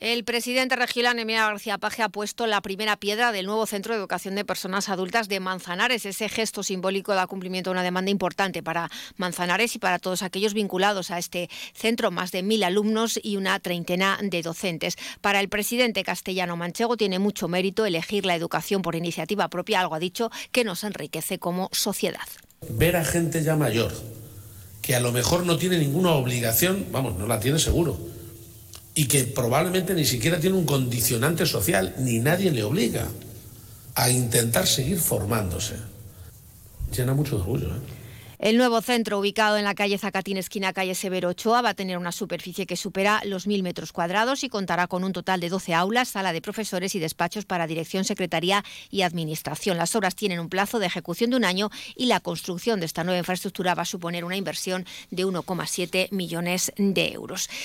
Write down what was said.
El presidente regional, Emilio García Paje, ha puesto la primera piedra del nuevo Centro de Educación de Personas Adultas de Manzanares. Ese gesto simbólico da cumplimiento a una demanda importante para Manzanares y para todos aquellos vinculados a este centro, más de mil alumnos y una treintena de docentes. Para el presidente castellano manchego tiene mucho mérito elegir la educación por iniciativa propia, algo ha dicho que nos enriquece como sociedad. Ver a gente ya mayor, que a lo mejor no tiene ninguna obligación, vamos, no la tiene seguro y que probablemente ni siquiera tiene un condicionante social, ni nadie le obliga a intentar seguir formándose. Llena mucho de orgullo. ¿eh? El nuevo centro, ubicado en la calle Zacatín, esquina calle Severo Ochoa, va a tener una superficie que supera los mil metros cuadrados y contará con un total de 12 aulas, sala de profesores y despachos para dirección, secretaría y administración. Las obras tienen un plazo de ejecución de un año y la construcción de esta nueva infraestructura va a suponer una inversión de 1,7 millones de euros.